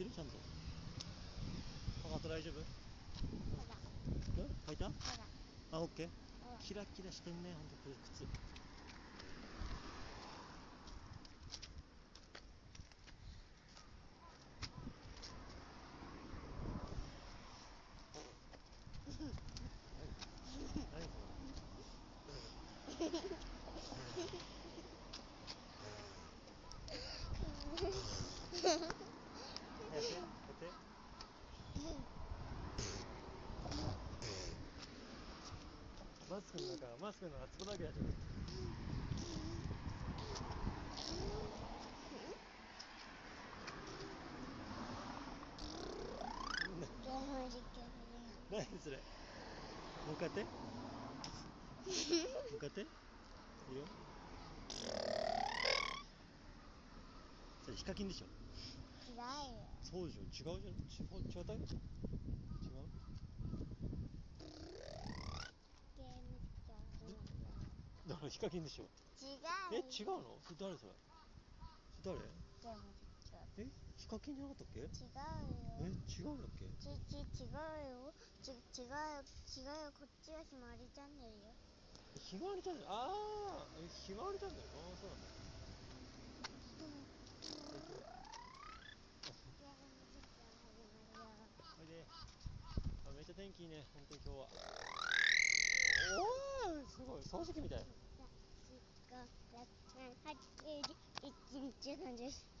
てる？ちゃんと。かかと大丈夫？ほらうん履いた？あオッケー。キラキラしてんねほんとこれ靴。何それやってやってマスクの中マスクのあそこだけやじゃんゲーム実況何それもう一回やってもう一回やっていいよそれヒカキンでしょそうでしょ違うじゃん。違う？違った違う？ゲームだからヒカキンでしょ違う？え違う？のそれ誰それそれ誰ゲームえヒカキンじゃなかったっけ違う？よえ違う？んだっけちち違う？よち違う？よ違う？よこっちはひまわりチャンネルよひまわりチャンネルああえひまわりチャンネルああそう？なんだゲーム実況始まるよおいであめっちゃ天気いいね本当に今日は。おおすごい。掃除機みたい。4、5、6、7、8、9、10、1日なんです。